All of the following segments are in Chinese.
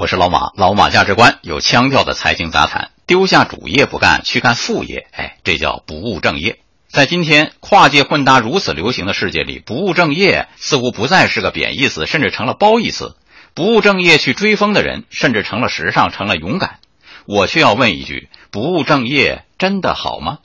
我是老马，老马价值观有腔调的财经杂谈。丢下主业不干，去干副业，哎，这叫不务正业。在今天跨界混搭如此流行的世界里，不务正业似乎不再是个贬义词，甚至成了褒义词。不务正业去追风的人，甚至成了时尚，成了勇敢。我却要问一句：不务正业真的好吗？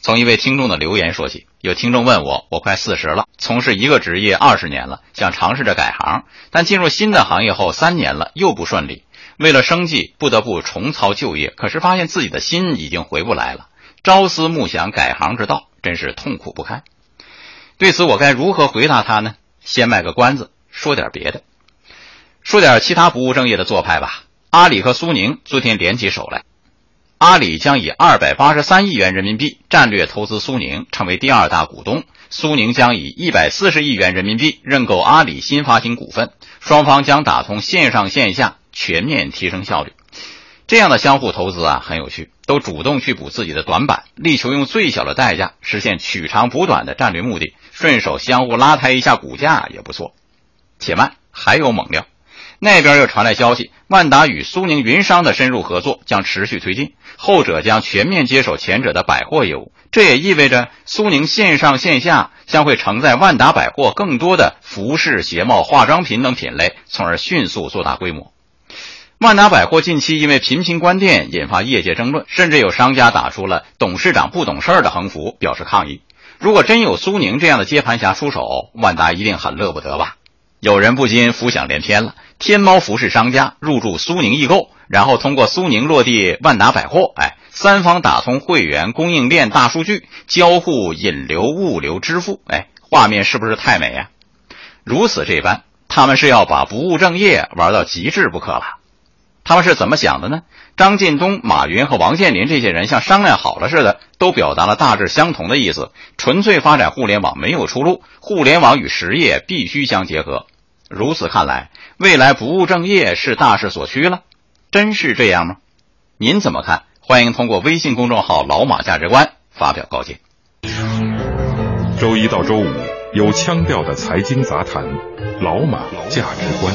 从一位听众的留言说起，有听众问我：我快四十了，从事一个职业二十年了，想尝试着改行，但进入新的行业后三年了又不顺利，为了生计不得不重操旧业，可是发现自己的心已经回不来了，朝思暮想改行之道，真是痛苦不堪。对此我该如何回答他呢？先卖个关子，说点别的，说点其他不务正业的做派吧。阿里和苏宁昨天联起手来。阿里将以二百八十三亿元人民币战略投资苏宁，成为第二大股东。苏宁将以一百四十亿元人民币认购阿里新发行股份，双方将打通线上线下，全面提升效率。这样的相互投资啊，很有趣，都主动去补自己的短板，力求用最小的代价实现取长补短的战略目的，顺手相互拉抬一下股价也不错。且慢，还有猛料。那边又传来消息，万达与苏宁云商的深入合作将持续推进，后者将全面接手前者的百货业务。这也意味着苏宁线上线下将会承载万达百货更多的服饰、鞋帽、化妆品等品类，从而迅速做大规模。万达百货近期因为频频关店，引发业界争论，甚至有商家打出了“董事长不懂事儿”的横幅，表示抗议。如果真有苏宁这样的接盘侠出手，万达一定很乐不得吧？有人不禁浮想联翩了。天猫服饰商家入驻苏宁易购，然后通过苏宁落地万达百货，哎，三方打通会员、供应链、大数据交互、引流、物流、支付，哎，画面是不是太美呀？如此这般，他们是要把不务正业玩到极致不可了。他们是怎么想的呢？张近东、马云和王健林这些人像商量好了似的，都表达了大致相同的意思：纯粹发展互联网没有出路，互联网与实业必须相结合。如此看来，未来不务正业是大势所趋了，真是这样吗？您怎么看？欢迎通过微信公众号“老马价值观”发表高见。周一到周五有腔调的财经杂谈，老马价值观。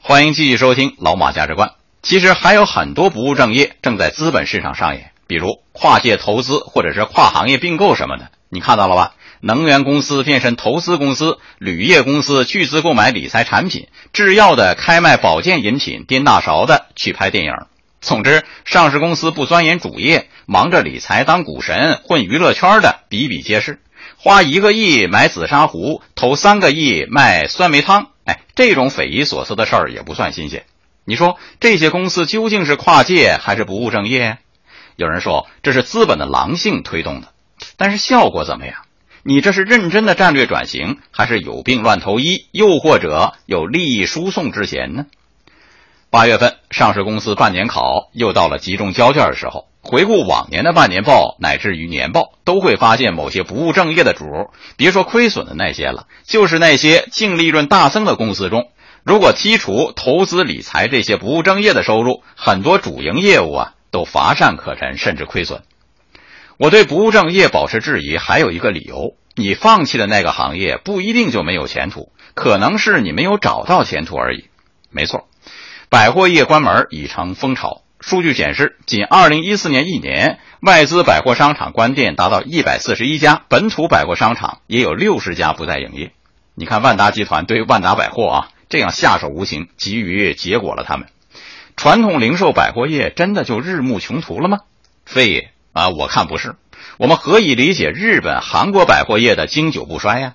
欢迎继续收听《老马价值观》。其实还有很多不务正业正在资本市场上演，比如跨界投资或者是跨行业并购什么的，你看到了吧？能源公司变身投资公司，铝业公司巨资购买理财产品，制药的开卖保健饮品，颠大勺的去拍电影。总之，上市公司不钻研主业，忙着理财当股神，混娱乐圈的比比皆是。花一个亿买紫砂壶，投三个亿卖酸梅汤，哎，这种匪夷所思的事儿也不算新鲜。你说这些公司究竟是跨界还是不务正业？有人说这是资本的狼性推动的，但是效果怎么样？你这是认真的战略转型，还是有病乱投医，又或者有利益输送之嫌呢？八月份上市公司半年考又到了集中交卷的时候，回顾往年的半年报乃至于年报，都会发现某些不务正业的主，别说亏损的那些了，就是那些净利润大增的公司中，如果剔除投资理财这些不务正业的收入，很多主营业务啊都乏善可陈，甚至亏损。我对不务正业保持质疑，还有一个理由：你放弃的那个行业不一定就没有前途，可能是你没有找到前途而已。没错，百货业关门已成风潮。数据显示，仅2014年一年，外资百货商场关店达到141家，本土百货商场也有60家不再营业。你看，万达集团对万达百货啊，这样下手无情，急于结果了他们。传统零售百货业真的就日暮穷途了吗？非也。啊，我看不是。我们何以理解日本、韩国百货业的经久不衰呀？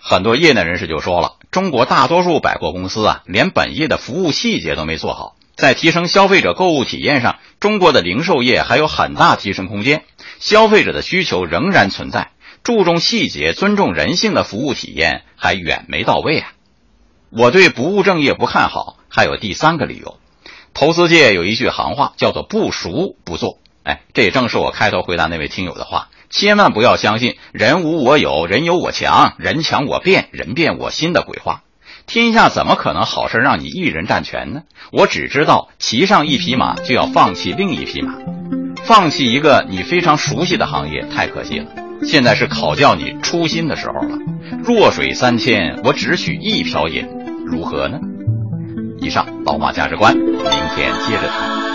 很多业内人士就说了，中国大多数百货公司啊，连本业的服务细节都没做好，在提升消费者购物体验上，中国的零售业还有很大提升空间。消费者的需求仍然存在，注重细节、尊重人性的服务体验还远没到位啊。我对不务正业不看好，还有第三个理由。投资界有一句行话，叫做“不熟不做”。哎，这也正是我开头回答那位听友的话。千万不要相信“人无我有，人有我强，人强我变，人变我心”的鬼话。天下怎么可能好事让你一人占全呢？我只知道，骑上一匹马就要放弃另一匹马，放弃一个你非常熟悉的行业太可惜了。现在是考教你初心的时候了。弱水三千，我只取一瓢饮，如何呢？以上老马价值观，明天接着谈。